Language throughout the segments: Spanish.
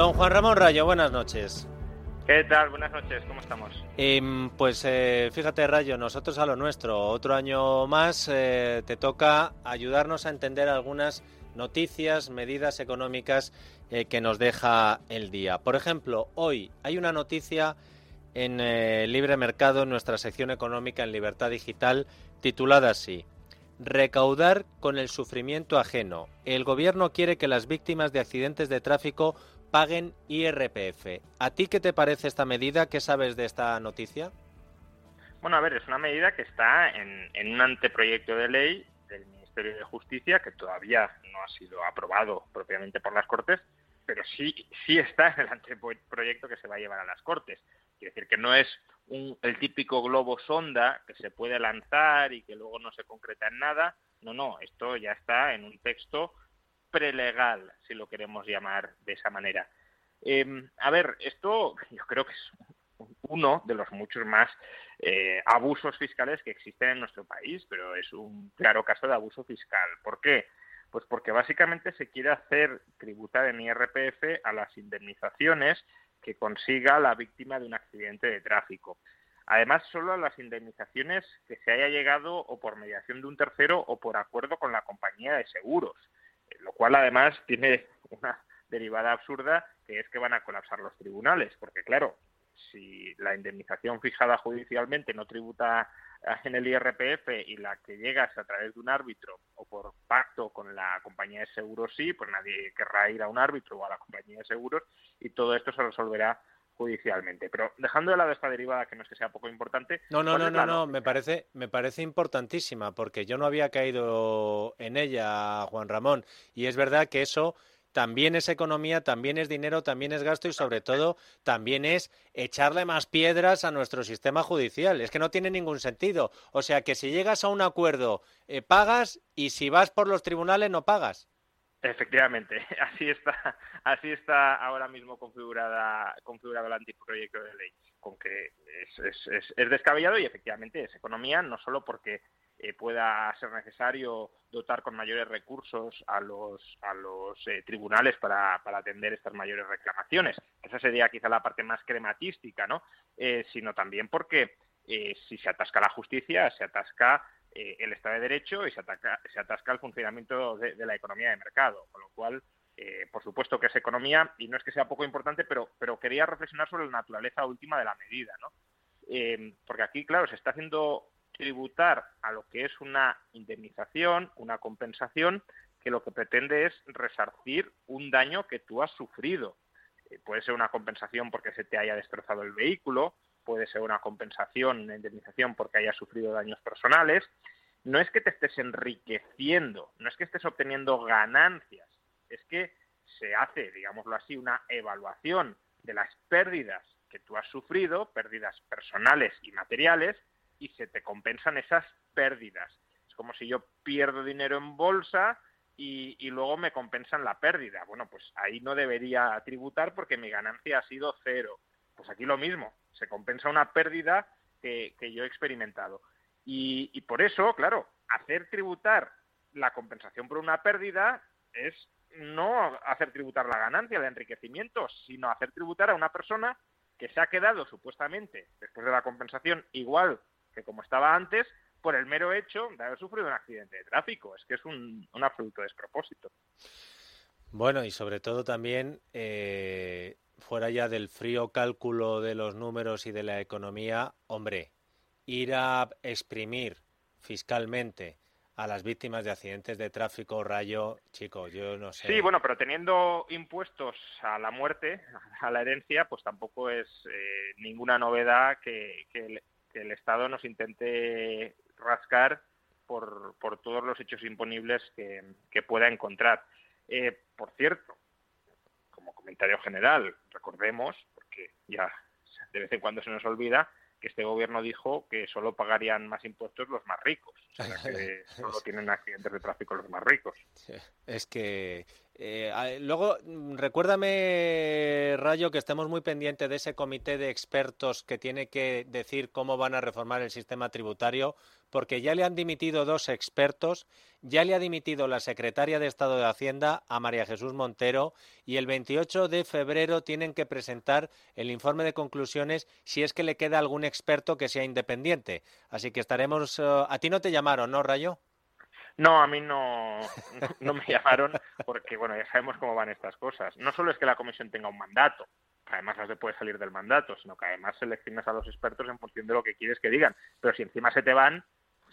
Don Juan Ramón Rayo, buenas noches. ¿Qué tal? Buenas noches, ¿cómo estamos? Em, pues eh, fíjate, Rayo, nosotros a lo nuestro. Otro año más eh, te toca ayudarnos a entender algunas noticias, medidas económicas eh, que nos deja el día. Por ejemplo, hoy hay una noticia en Libre Mercado, en nuestra sección económica en Libertad Digital, titulada así. Recaudar con el sufrimiento ajeno. El gobierno quiere que las víctimas de accidentes de tráfico paguen IRPF. ¿A ti qué te parece esta medida? ¿Qué sabes de esta noticia? Bueno, a ver, es una medida que está en, en un anteproyecto de ley del Ministerio de Justicia que todavía no ha sido aprobado propiamente por las Cortes, pero sí, sí está en el anteproyecto que se va a llevar a las Cortes. Quiere decir que no es un, el típico globo sonda que se puede lanzar y que luego no se concreta en nada. No, no, esto ya está en un texto prelegal, si lo queremos llamar de esa manera. Eh, a ver, esto yo creo que es uno de los muchos más eh, abusos fiscales que existen en nuestro país, pero es un claro caso de abuso fiscal. ¿Por qué? Pues porque básicamente se quiere hacer tributar en IRPF a las indemnizaciones que consiga la víctima de un accidente de tráfico. Además, solo a las indemnizaciones que se haya llegado o por mediación de un tercero o por acuerdo con la compañía de seguros, lo cual además tiene una derivada absurda que es que van a colapsar los tribunales, porque claro, si la indemnización fijada judicialmente no tributa en el IRPF y la que llegas a través de un árbitro o por pacto con la compañía de seguros sí, pues nadie querrá ir a un árbitro o a la compañía de seguros y todo esto se resolverá judicialmente. Pero dejando de lado esta derivada que no es que sea poco importante. No, no, ¿cuál no, no, no, me parece, me parece importantísima porque yo no había caído en ella, Juan Ramón, y es verdad que eso también es economía, también es dinero, también es gasto y sobre todo también es echarle más piedras a nuestro sistema judicial. Es que no tiene ningún sentido. O sea que si llegas a un acuerdo, eh, pagas y si vas por los tribunales no pagas. Efectivamente, así está, así está ahora mismo configurada, configurado el anteproyecto de ley, con que es, es, es, es descabellado y efectivamente es economía, no solo porque eh, pueda ser necesario dotar con mayores recursos a los, a los eh, tribunales para, para, atender estas mayores reclamaciones. Esa sería quizá la parte más crematística, ¿no? Eh, sino también porque eh, si se atasca la justicia, se atasca eh, el Estado de Derecho y se, ataca, se atasca el funcionamiento de, la economía de mercado, con lo cual, eh, por supuesto que es economía y no es que sea poco importante, pero, pero quería reflexionar sobre la naturaleza última de la medida, ¿no? Eh, porque aquí, claro, se está haciendo tributar a lo que es una indemnización, una compensación, que lo que pretende es resarcir un daño que tú has sufrido. Eh, puede ser una compensación porque se te haya destrozado el vehículo, puede ser una compensación, una indemnización porque hayas sufrido daños personales. No es que te estés enriqueciendo, no es que estés obteniendo ganancias, es que se hace, digámoslo así, una evaluación de las pérdidas que tú has sufrido, pérdidas personales y materiales, y se te compensan esas pérdidas. Es como si yo pierdo dinero en bolsa y, y, luego me compensan la pérdida. Bueno, pues ahí no debería tributar porque mi ganancia ha sido cero. Pues aquí lo mismo, se compensa una pérdida que, yo he experimentado. Y, por eso, claro, hacer tributar la compensación por una pérdida es no hacer tributar la ganancia, el enriquecimiento, sino hacer tributar a una persona que se ha quedado supuestamente, después de la compensación, igual que como estaba antes, por el mero hecho de haber sufrido un accidente de tráfico. Es que es un, un absoluto despropósito. Bueno, y sobre todo también, eh, fuera ya del frío cálculo de los números y de la economía, hombre, ir a exprimir fiscalmente a las víctimas de accidentes de tráfico, rayo, chicos, yo no sé. Sí, bueno, pero teniendo impuestos a la muerte, a la herencia, pues tampoco es eh, ninguna novedad que, que, el, que el Estado nos intente rascar por, por todos los hechos imponibles que, que pueda encontrar. Eh, por cierto, comentario general, recordemos, porque ya de vez en cuando se nos olvida, que este gobierno dijo que solo pagarían más impuestos los más ricos, o sea, que solo tienen accidentes de tráfico los más ricos. Es que eh, luego, mm, recuérdame, Rayo, que estemos muy pendientes de ese comité de expertos que tiene que decir cómo van a reformar el sistema tributario, porque ya le han dimitido dos expertos, ya le ha dimitido la secretaria de Estado de Hacienda a María Jesús Montero y el 28 de febrero tienen que presentar el informe de conclusiones si es que le queda algún experto que sea independiente. Así que estaremos. Eh, a ti no te llamaron, ¿no, Rayo? No, a mí no, no, me llamaron porque, bueno, ya sabemos cómo van estas cosas. No solo es que la comisión tenga un mandato, además no se puede salir del mandato, sino que además seleccionas a los expertos en función de lo que quieres que digan. Pero si encima se te van,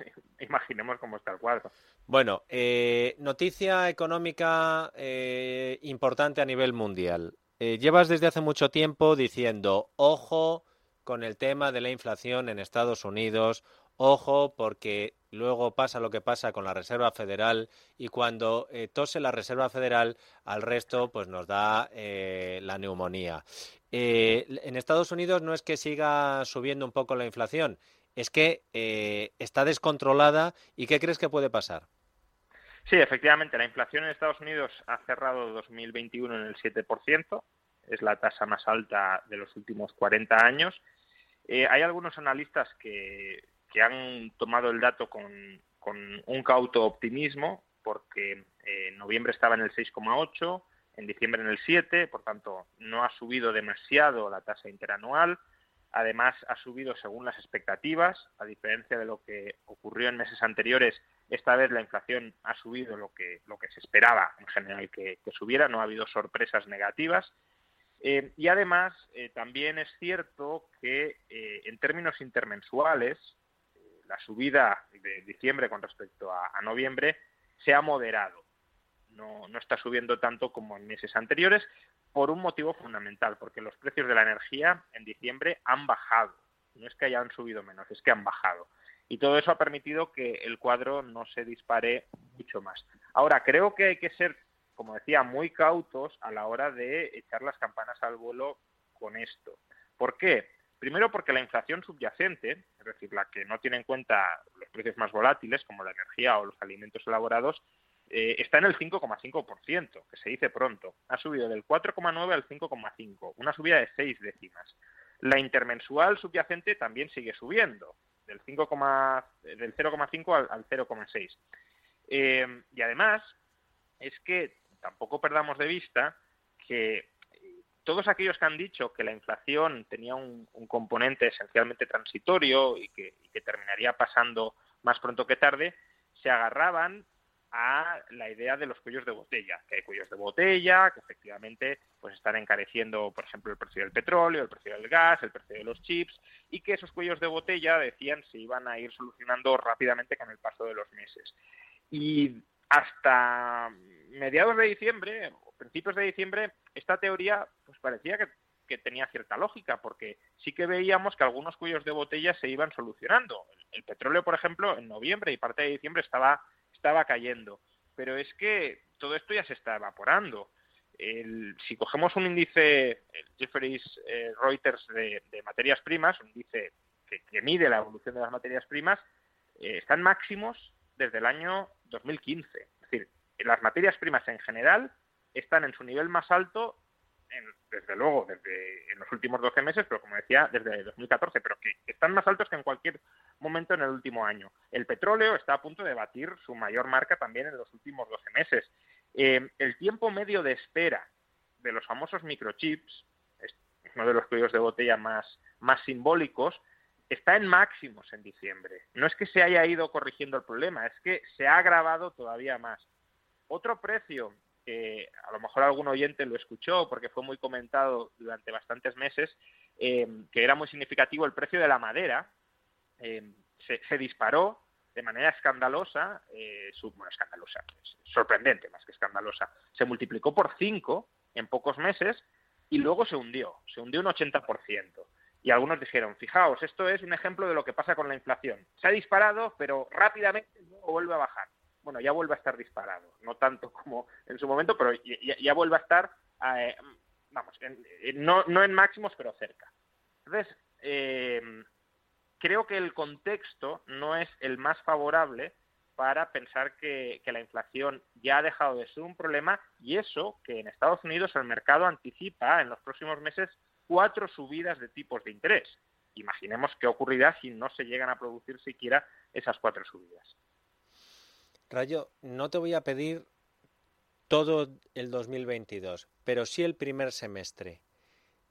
imaginemos cómo está el cuadro. Bueno, eh, noticia económica eh, importante a nivel mundial. Eh, llevas desde hace mucho tiempo diciendo, ojo con el tema de la inflación en Estados Unidos, ojo porque luego pasa lo que pasa con la Reserva Federal y cuando tose la Reserva Federal al resto pues nos da la neumonía. En Estados Unidos no es que siga subiendo un poco la inflación, es que está descontrolada y ¿qué crees que puede pasar? Sí, efectivamente, la inflación en Estados Unidos ha cerrado 2021 en el 7%, es la tasa más alta de los últimos 40 años. hay algunos analistas que que han tomado el dato con, un cauto optimismo, porque eh, en noviembre estaba en el 6,8, en diciembre en el 7, por tanto no ha subido demasiado la tasa interanual. Además, ha subido según las expectativas, a diferencia de lo que ocurrió en meses anteriores. Esta vez la inflación ha subido lo que, lo que se esperaba en general que, subiera, no ha habido sorpresas negativas. Eh, y además, eh, también es cierto que en términos intermensuales, la subida de diciembre con respecto a, noviembre se ha moderado. No, no, está subiendo tanto como en meses anteriores por un motivo fundamental, porque los precios de la energía en diciembre han bajado. No es que hayan subido menos, es que han bajado. Y todo eso ha permitido que el cuadro no se dispare mucho más. Ahora, creo que hay que ser, como decía, muy cautos a la hora de echar las campanas al vuelo con esto. ¿Por qué? Primero porque la inflación subyacente, es decir, la que no tiene en cuenta los precios más volátiles, como la energía o los alimentos elaborados, eh, está en el 5,5%, que se dice pronto. Ha subido del 4,9 al 5,5, una subida de 6 décimas. La intermensual subyacente también sigue subiendo, del, 5, del 0,5 al, 0,6. Eh, y además, es que tampoco perdamos de vista que todos aquellos que han dicho que la inflación tenía un, componente esencialmente transitorio y que, terminaría pasando más pronto que tarde, se agarraban a la idea de los cuellos de botella, que hay cuellos de botella, que efectivamente pues están encareciendo, por ejemplo, el precio del petróleo, el precio del gas, el precio de los chips, y que esos cuellos de botella, decían, se iban a ir solucionando rápidamente con el paso de los meses. Y hasta mediados de diciembre, principios de diciembre, esta teoría pues parecía que, tenía cierta lógica, porque sí que veíamos que algunos cuellos de botella se iban solucionando. El, petróleo, por ejemplo, en noviembre y parte de diciembre estaba, estaba cayendo. Pero es que todo esto ya se está evaporando. si cogemos un índice, el Jefferies eh, Reuters de, materias primas, un índice que, mide la evolución de las materias primas, eh, están máximos desde el año 2015. Es decir, las materias primas en general están en su nivel más alto, desde luego, desde en los últimos 12 meses, pero como decía, desde 2014, pero que están más altos que en cualquier momento en el último año. El petróleo está a punto de batir su mayor marca también en los últimos 12 meses. Eh, el tiempo medio de espera de los famosos microchips, es uno de los cuellos de botella más, más simbólicos, está en máximos en diciembre. No es que se haya ido corrigiendo el problema, es que se ha agravado todavía más. Otro precio que a lo mejor algún oyente lo escuchó porque fue muy comentado durante bastantes meses, eh, que era muy significativo el precio de la madera, eh, se, disparó de manera escandalosa, eh, escandalosa, sorprendente más que escandalosa, se multiplicó por cinco en pocos meses y luego se hundió, se hundió un 80%. Y algunos dijeron, fijaos, esto es un ejemplo de lo que pasa con la inflación. Se ha disparado, pero rápidamente vuelve a bajar. Bueno, ya vuelve a estar disparado, no tanto como en su momento, pero ya, vuelve a estar, eh, vamos, no, no en máximos, pero cerca. Entonces, eh, creo que el contexto no es el más favorable para pensar que, la inflación ya ha dejado de ser un problema y eso que en Estados Unidos el mercado anticipa en los próximos meses cuatro subidas de tipos de interés. Imaginemos qué ocurrirá si no se llegan a producir siquiera esas cuatro subidas. Rayo, no te voy a pedir todo el 2022, pero sí el primer semestre.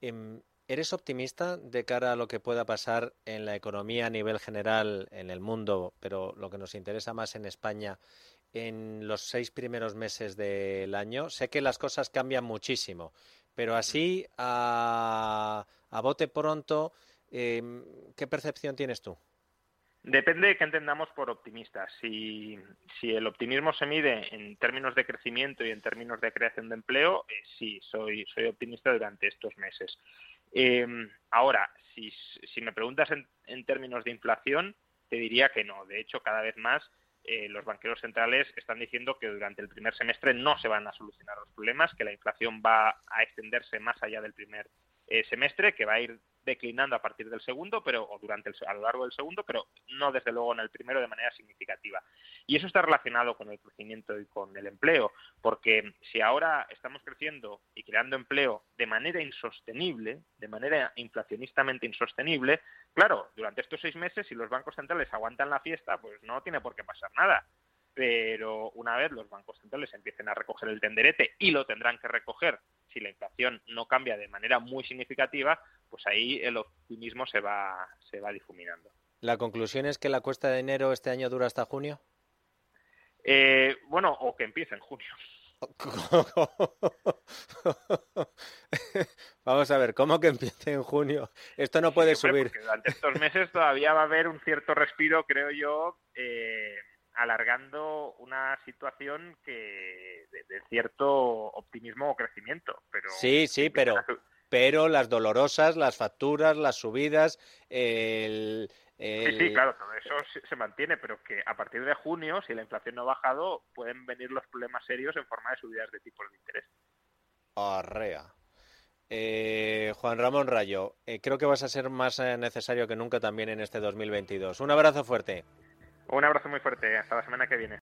Em, ¿Eres optimista de cara a lo que pueda pasar en la economía a nivel general en el mundo, pero lo que nos interesa más en España en los seis primeros meses del año? Sé que las cosas cambian muchísimo, pero así, a, bote pronto, em, ¿qué percepción tienes tú? Depende de qué entendamos por optimista. Si, el optimismo se mide en términos de crecimiento y en términos de creación de empleo, eh, sí, soy, soy optimista durante estos meses. Em, ahora, si, me preguntas en, términos de inflación, te diría que no. De hecho, cada vez más eh, los banqueros centrales están diciendo que durante el primer semestre no se van a solucionar los problemas, que la inflación va a extenderse más allá del primer eh, semestre, que va a ir declinando a partir del segundo, pero o durante el, a lo largo del segundo, pero no desde luego en el primero de manera significativa. Y eso está relacionado con el crecimiento y con el empleo, porque si ahora estamos creciendo y creando empleo de manera insostenible, de manera inflacionistamente insostenible, claro, durante estos seis meses si los bancos centrales aguantan la fiesta, pues no tiene por qué pasar nada pero una vez los bancos centrales empiecen a recoger el tenderete y lo tendrán que recoger si la inflación no cambia de manera muy significativa, pues ahí el optimismo se va, se va difuminando. ¿La conclusión es que la cuesta de enero este año dura hasta junio? Eh, bueno, o que empiece en junio. Vamos a ver, ¿cómo que empiece en junio? Esto no puede subir. Durante estos meses todavía va a haber un cierto respiro, creo yo, eh, alargando una situación que de, cierto optimismo o crecimiento. Pero sí, sí, pero, pero las dolorosas, las facturas, las subidas, el, Sí, sí, claro, todo eso se, mantiene, pero que a partir de junio, si la inflación no ha bajado, pueden venir los problemas serios en forma de subidas de tipos de interés. Arrea. Eh, Juan Ramón Rayo, eh, creo que vas a ser más eh, necesario que nunca también en este 2022. Un abrazo fuerte. Un abrazo muy fuerte. Hasta la semana que viene.